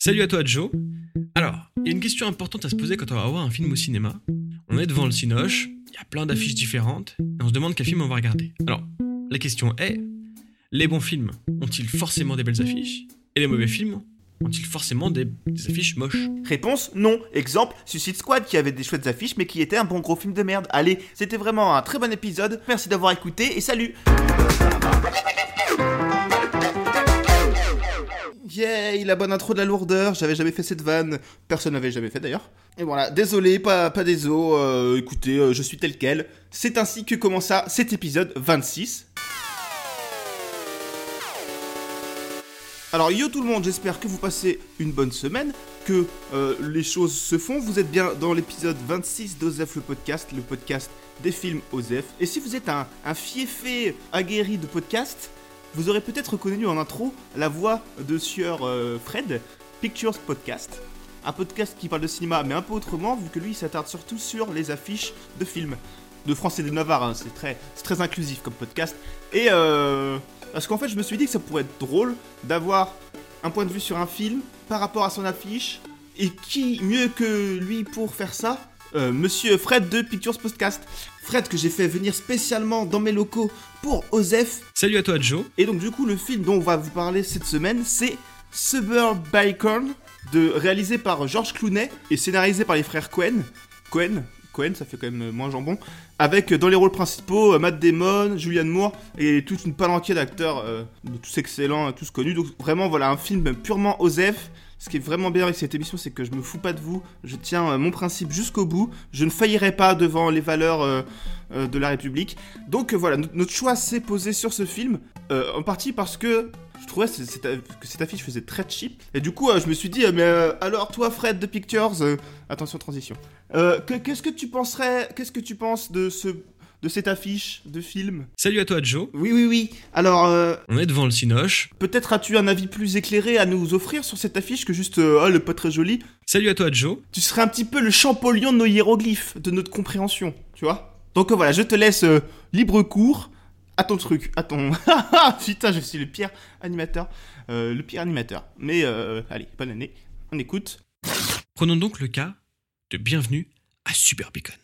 Salut à toi Joe. Alors, il y a une question importante à se poser quand on va voir un film au cinéma. On est devant le cinoche, il y a plein d'affiches différentes, et on se demande quel film on va regarder. Alors, la question est, les bons films ont-ils forcément des belles affiches Et les mauvais films ont-ils forcément des, des affiches moches? Réponse non. Exemple, Suicide Squad qui avait des chouettes affiches mais qui était un bon gros film de merde. Allez, c'était vraiment un très bon épisode. Merci d'avoir écouté et salut Yeah, la bonne intro de la lourdeur, j'avais jamais fait cette vanne, personne n'avait jamais fait d'ailleurs. Et voilà, désolé, pas, pas des os, euh, écoutez, euh, je suis tel quel. C'est ainsi que commença cet épisode 26. Alors yo tout le monde, j'espère que vous passez une bonne semaine, que euh, les choses se font. Vous êtes bien dans l'épisode 26 d'Osef le podcast, le podcast des films Osef. Et si vous êtes un, un fiefé aguerri de podcast, vous aurez peut-être reconnu en intro la voix de Sieur euh, Fred, Pictures Podcast. Un podcast qui parle de cinéma, mais un peu autrement, vu que lui s'attarde surtout sur les affiches de films. De France et de Navarre, hein. c'est très, très inclusif comme podcast. Et euh, parce qu'en fait, je me suis dit que ça pourrait être drôle d'avoir un point de vue sur un film par rapport à son affiche. Et qui mieux que lui pour faire ça Euh, Monsieur Fred de Pictures Podcast. Fred que j'ai fait venir spécialement dans mes locaux pour Osef. Salut à toi Joe. Et donc du coup, le film dont on va vous parler cette semaine, c'est Suburban, de réalisé par George Clooney et scénarisé par les frères Cohen. Cohen, Cohen, ça fait quand même moins jambon. Avec euh, dans les rôles principaux euh, Matt Damon, Julianne Moore et toute une palanquée d'acteurs, euh, tous excellents, tous connus. Donc vraiment, voilà un film purement Osef. Ce qui est vraiment bien avec cette émission, c'est que je me fous pas de vous. Je tiens euh, mon principe jusqu'au bout. Je ne faillirai pas devant les valeurs euh, euh, de la République. Donc voilà, no- notre choix s'est posé sur ce film, en partie parce que je trouvais que cette affiche faisait très cheap. Et du coup, je me suis dit, mais alors toi, Fred de Pictures, euh, attention transition. Que- qu'est-ce que tu penserais, qu'est-ce que tu penses de ce, de cette affiche de film Salut à toi Joe. Oui, oui, oui. Alors, euh, On est devant le cinoche. peut-être as-tu un avis plus éclairé à nous offrir sur cette affiche que juste, euh, oh, est pas très jolie. Salut à toi Joe. Tu serais un petit peu le Champollion de nos hiéroglyphes, de notre compréhension, tu vois Donc euh, voilà, je te laisse libre cours à ton truc, à ton... Putain, je suis le pire animateur, le pire animateur. Mais allez, bonne année, on écoute. Prenons donc le cas de Bienvenue à Super Beacon.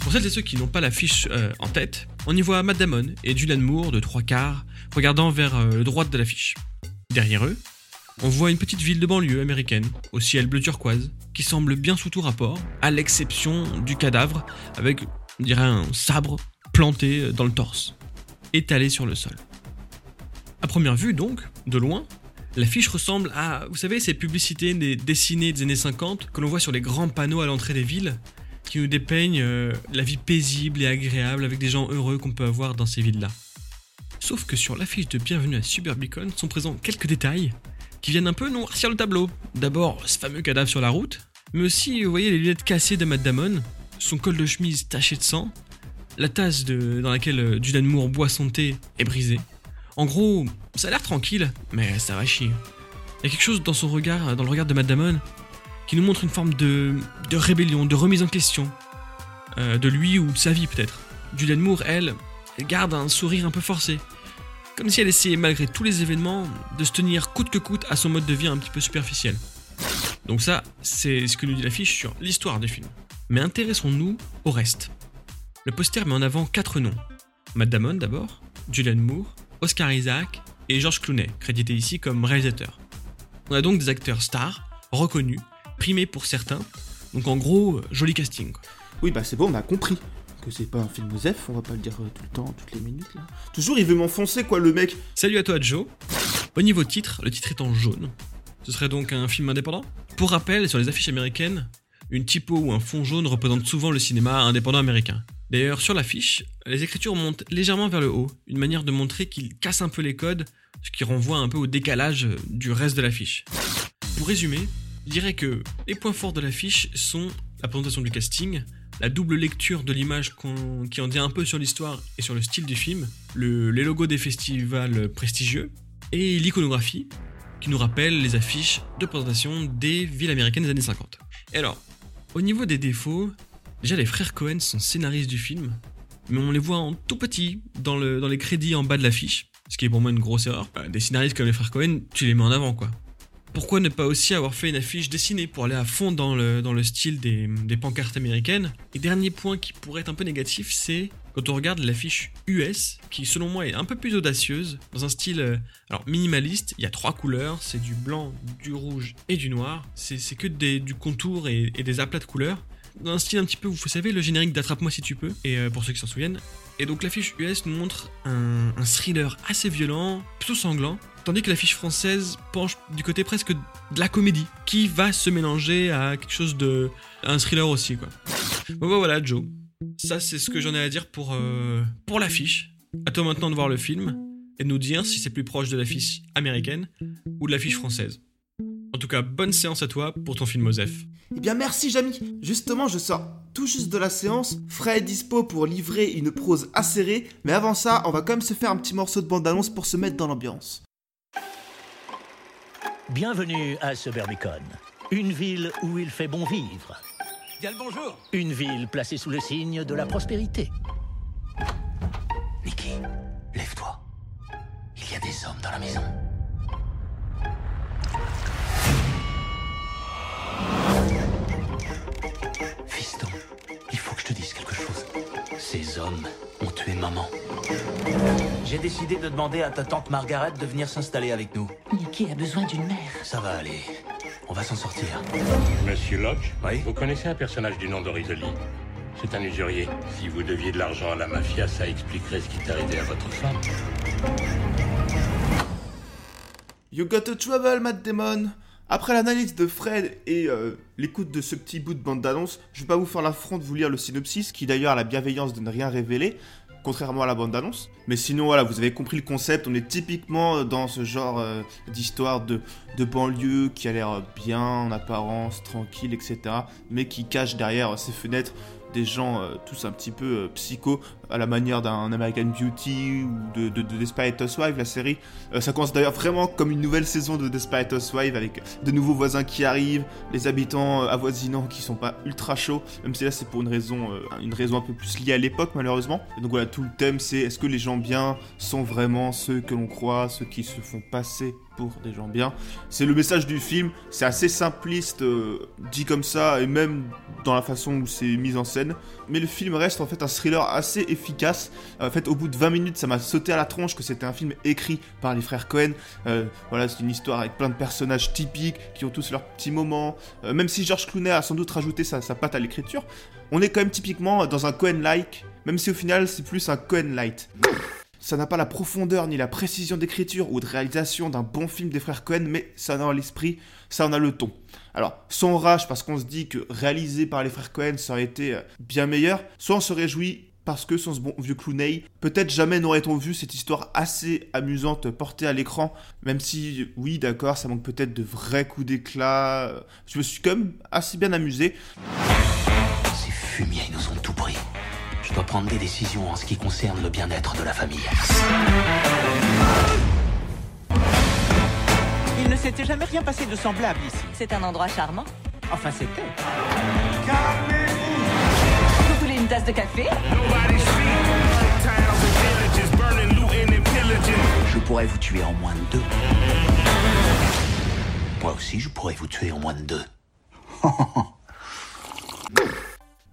Pour celles et ceux qui n'ont pas l'affiche euh, en tête, on y voit Matt Damon et Julianne Moore de trois quarts regardant vers euh, le droite de l'affiche. Derrière eux, on voit une petite ville de banlieue américaine, au ciel bleu turquoise, qui semble bien sous tout rapport, à l'exception du cadavre, avec, on dirait, un sabre planté euh, dans le torse, étalé sur le sol. À première vue, donc, de loin, L'affiche ressemble à, vous savez, ces publicités des dessinées des années 50 que l'on voit sur les grands panneaux à l'entrée des villes, qui nous dépeignent euh, la vie paisible et agréable avec des gens heureux qu'on peut avoir dans ces villes-là. Sauf que sur l'affiche de Bienvenue à Suburbicon sont présents quelques détails qui viennent un peu noircir le tableau. D'abord, ce fameux cadavre sur la route, mais aussi, vous voyez, les lunettes cassées de Matt Damon, son col de chemise taché de sang, la tasse dans laquelle euh, Julianne Moore boit son thé est brisée. En gros, ça a l'air tranquille, mais ça va chier. Il y a quelque chose dans son regard, dans le regard de Matt Damon, qui nous montre une forme de, de rébellion, de remise en question. Euh, de lui ou de sa vie peut-être. Julianne Moore, elle, elle garde un sourire un peu forcé. Comme si elle essayait, malgré tous les événements, de se tenir coûte que coûte à son mode de vie un petit peu superficiel. Donc ça, c'est ce que nous dit l'affiche sur l'histoire du film. Mais intéressons-nous au reste. Le poster met en avant quatre noms. Matt Damon d'abord, Julianne Moore, Oscar Isaac et George Clooney, crédité ici comme réalisateur. On a donc des acteurs stars, reconnus, primés pour certains, donc en gros, joli casting. quoi. Oui, bah c'est bon, on a compris que c'est pas un film Osef, on va pas le dire euh, tout le temps, toutes les minutes là. Toujours il veut m'enfoncer quoi le mec. Salut à toi Joe. Au niveau titre, le titre est en jaune. Ce serait donc un film indépendant Pour rappel, sur les affiches américaines, une typo ou un fond jaune représente souvent le cinéma indépendant américain. D'ailleurs, sur l'affiche, les écritures montent légèrement vers le haut, une manière de montrer qu'il casse un peu les codes, ce qui renvoie un peu au décalage du reste de l'affiche. Pour résumer, je dirais que les points forts de l'affiche sont la présentation du casting, la double lecture de l'image qui en dit un peu sur l'histoire et sur le style du film, le- les logos des festivals prestigieux, et l'iconographie, qui nous rappelle les affiches de présentation des villes américaines des années 50. Et alors, au niveau des défauts, déjà les frères Cohen sont scénaristes du film, mais on les voit en tout petit dans, dans les crédits en bas de l'affiche, ce qui est pour moi une grosse erreur. Euh, Des scénaristes comme les frères Cohen, tu les mets en avant quoi. Pourquoi ne pas aussi avoir fait une affiche dessinée pour aller à fond dans le, dans le style des, des pancartes américaines? Et dernier point qui pourrait être un peu négatif, c'est quand on regarde l'affiche US, qui selon moi est un peu plus audacieuse, dans un style euh, alors minimaliste, il y a trois couleurs, c'est du blanc, du rouge et du noir, c'est que des, du contour et, et des aplats de couleurs, un style un petit peu, vous savez, le générique d'Attrape-moi si tu peux, et euh, pour ceux qui s'en souviennent. Et donc l'affiche US nous montre un, thriller assez violent, plutôt sanglant, tandis que l'affiche française penche du côté presque de la comédie, qui va se mélanger à quelque chose de... un thriller aussi, quoi. Bon bah voilà, Joe. Ça, c'est ce que j'en ai à dire pour, euh, pour l'affiche. À toi maintenant de voir le film et de nous dire si c'est plus proche de l'affiche américaine ou de l'affiche française. En tout cas, bonne séance à toi pour ton film Osef. Eh bien merci Jamy Justement je sors tout juste de la séance, Fred est dispo pour livrer une prose acérée, mais avant ça on va quand même se faire un petit morceau de bande-annonce pour se mettre dans l'ambiance. Bienvenue à Suburbicon, une ville où il fait bon vivre. Bien le bonjour Une ville placée sous le signe de la prospérité. Nicky, lève-toi. Il y a des hommes dans la maison. Ces hommes ont tué maman. J'ai décidé de demander à ta tante Margaret de venir s'installer avec nous. Nicky a besoin d'une mère? Ça va aller. On va s'en sortir. Monsieur Locke, Oui vous connaissez un personnage du nom de Rizoli C'est un usurier. Si vous deviez de l'argent à la mafia, ça expliquerait ce qui est arrivé à votre femme. You got a trouble, Matt Damon Après l'analyse de Fred et euh, l'écoute de ce petit bout de bande-annonce, je vais pas vous faire l'affront de vous lire le synopsis, qui d'ailleurs a la bienveillance de ne rien révéler, contrairement à la bande-annonce. Mais sinon, voilà, vous avez compris le concept, on est typiquement dans ce genre euh, d'histoire de, banlieue qui a l'air bien en apparence, tranquille, etc., mais qui cache derrière ses fenêtres des gens euh, tous un petit peu euh, psycho à la manière d'un American Beauty ou de, de, de Desperate Housewives, la série. Euh, ça commence d'ailleurs vraiment comme une nouvelle saison de Desperate Housewives avec de nouveaux voisins qui arrivent, les habitants euh, avoisinants qui sont pas ultra chauds, même si là c'est pour une raison, euh, une raison un peu plus liée à l'époque malheureusement. Donc voilà, tout le thème c'est est-ce que les gens bien sont vraiment ceux que l'on croit, ceux qui se font passer pour des gens bien? C'est le message du film, c'est assez simpliste dit comme ça et même dans la façon où c'est mis en scène. Mais le film reste en fait un thriller assez efficace. En fait, au bout de 20 minutes, ça m'a sauté à la tronche que c'était un film écrit par les frères Cohen. Euh, voilà, c'est une histoire avec plein de personnages typiques qui ont tous leurs petits moments. Euh, même si George Clooney a sans doute rajouté sa, sa patte à l'écriture, on est quand même typiquement dans un Cohen-like, même si au final c'est plus un Cohen-light. Ça n'a pas la profondeur ni la précision d'écriture ou de réalisation d'un bon film des frères Cohen, mais ça en a l'esprit, ça en a le ton. Alors, soit on rage parce qu'on se dit que réalisé par les frères Cohen, ça aurait été euh, bien meilleur, soit on se réjouit parce que sans ce bon vieux Clooney, peut-être jamais n'aurait-on vu cette histoire assez amusante portée à l'écran, même si, oui, d'accord, ça manque peut-être de vrais coups d'éclat. euh, Je me suis quand même assez bien amusé. Ces fumiers nous ont tout pris. Je dois prendre des décisions en ce qui concerne le bien-être de la famille. Il ne s'était jamais rien passé de semblable ici. C'est un endroit charmant. Enfin, c'était. Tasse de café Je pourrais vous tuer en moins de deux. Moi aussi, je pourrais vous tuer en moins de deux.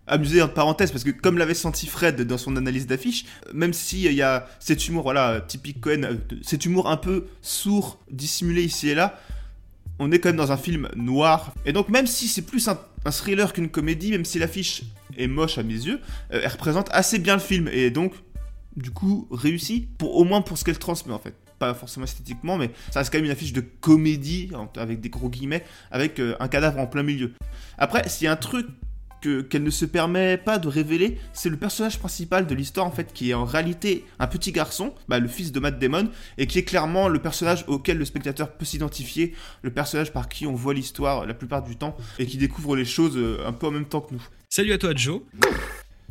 amusé entre parenthèses parce que comme l'avait senti Fred dans son analyse d'affiche, euh, même si il y a cet humour voilà euh, typique Cohen, euh, cet humour un peu sourd, dissimulé ici et là, on est quand même dans un film noir. Et donc même si c'est plus un, un thriller qu'une comédie, même si l'affiche est moche à mes yeux, euh, elle représente assez bien le film et donc du coup réussi pour au moins pour ce qu'elle transmet en fait. Pas forcément esthétiquement, mais ça reste quand même une affiche de comédie, avec des gros guillemets, avec euh, un cadavre en plein milieu. Après, s'il y a un truc que- qu'elle ne se permet pas de révéler, c'est le personnage principal de l'histoire en fait, qui est en réalité un petit garçon, bah, le fils de Matt Damon, et qui est clairement le personnage auquel le spectateur peut s'identifier, le personnage par qui on voit l'histoire la plupart du temps, et qui découvre les choses euh, un peu en même temps que nous. Salut à toi Joe.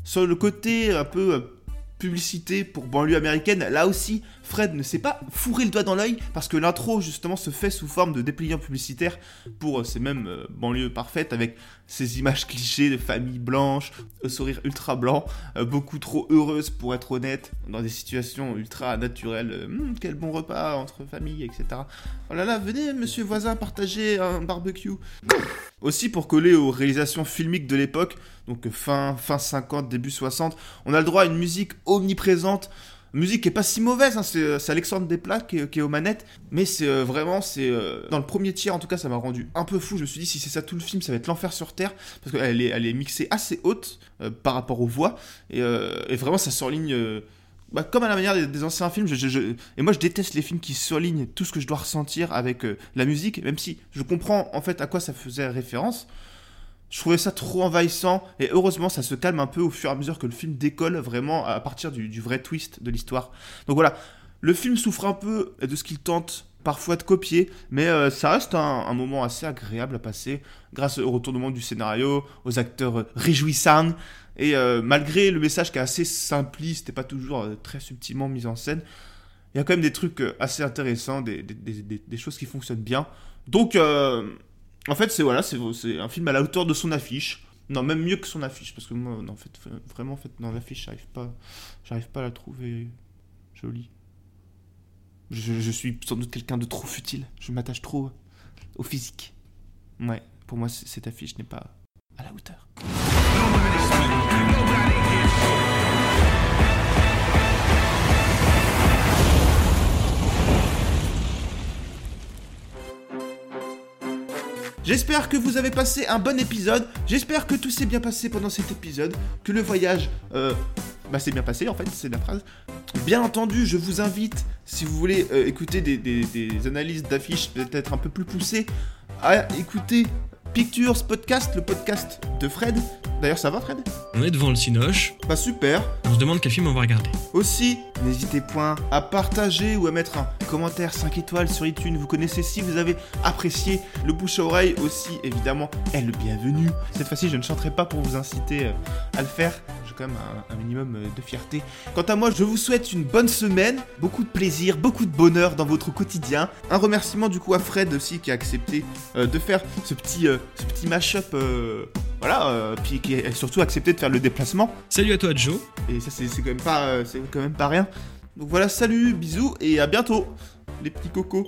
Sur le côté un peu euh, publicité pour banlieue américaine. Là aussi, Fred ne s'est pas fourré le doigt dans l'œil parce que l'intro justement se fait sous forme de dépliant publicitaire pour euh, ces mêmes euh, banlieues parfaites avec ces images clichés de familles blanches, au sourire ultra blanc, euh, beaucoup trop heureuses pour être honnête, dans des situations ultra naturelles. euh, Hum, quel bon repas entre familles, etc. Oh là là, venez monsieur voisin partager un barbecue. Aussi pour coller aux réalisations filmiques de l'époque, donc fin, fin 50, début 60, on a le droit à une musique omniprésente. Musique qui est pas si mauvaise, hein, c'est c'est Alexandre Desplat qui est, qui est aux manettes, mais c'est euh, vraiment, c'est euh, dans le premier tiers en tout cas, ça m'a rendu un peu fou. Je me suis dit si c'est ça tout le film, ça va être l'enfer sur terre, parce qu'elle est, elle est mixée assez haute euh, par rapport aux voix, et, euh, vraiment ça surligne, euh, bah, comme à la manière des, anciens films. Et moi je déteste les films qui surlignent tout ce que je dois ressentir avec euh, la musique, même si je comprends en fait à quoi ça faisait référence. Je trouvais ça trop envahissant et heureusement ça se calme un peu au fur et à mesure que le film décolle vraiment à partir du, vrai twist de l'histoire. Donc voilà, le film souffre un peu de ce qu'il tente parfois de copier, mais euh, ça reste un, moment assez agréable à passer grâce au retournement du scénario, aux acteurs euh, réjouissants et euh, malgré le message qui est assez simpliste et pas toujours très subtilement mis en scène, il y a quand même des trucs assez intéressants, des, choses qui fonctionnent bien. Donc en fait, c'est voilà, c'est un film à la hauteur de son affiche. Non, même mieux que son affiche, parce que moi, non, en fait, vraiment, en fait, dans l'affiche, j'arrive pas, j'arrive pas à la trouver jolie. Je, je suis sans doute quelqu'un de trop futile. Je m'attache trop au physique. Ouais, pour moi, cette affiche n'est pas à la hauteur. J'espère que vous avez passé un bon épisode. J'espère que tout s'est bien passé pendant cet épisode. Que le voyage euh, bah, s'est bien passé, en fait, c'est la phrase. Bien entendu, je vous invite, si vous voulez euh, écouter des analyses d'affiches peut-être un peu plus poussées, à écouter Pictures Podcast, le podcast de Fred. D'ailleurs, ça va, Fred? On est devant le Cinoche, Bah, super. on se demande quel film on va regarder. Aussi, n'hésitez point à partager ou à mettre un commentaire 5 étoiles sur iTunes. Vous connaissez si vous avez apprécié le bouche à oreille aussi, évidemment, est le bienvenu. Cette fois-ci, je ne chanterai pas pour vous inciter euh, à le faire. Quand même un, un minimum euh, de fierté. Quant à moi, je vous souhaite une bonne semaine, beaucoup de plaisir, beaucoup de bonheur dans votre quotidien. Un remerciement du coup à Fred aussi qui a accepté euh, de faire ce petit, euh, ce petit mash-up. euh, voilà, puis qui a surtout accepté de faire le déplacement. Salut à toi Joe, Et ça, c'est quand même pas, c'est quand même pas rien. Donc voilà, salut, bisous et à bientôt, les petits cocos.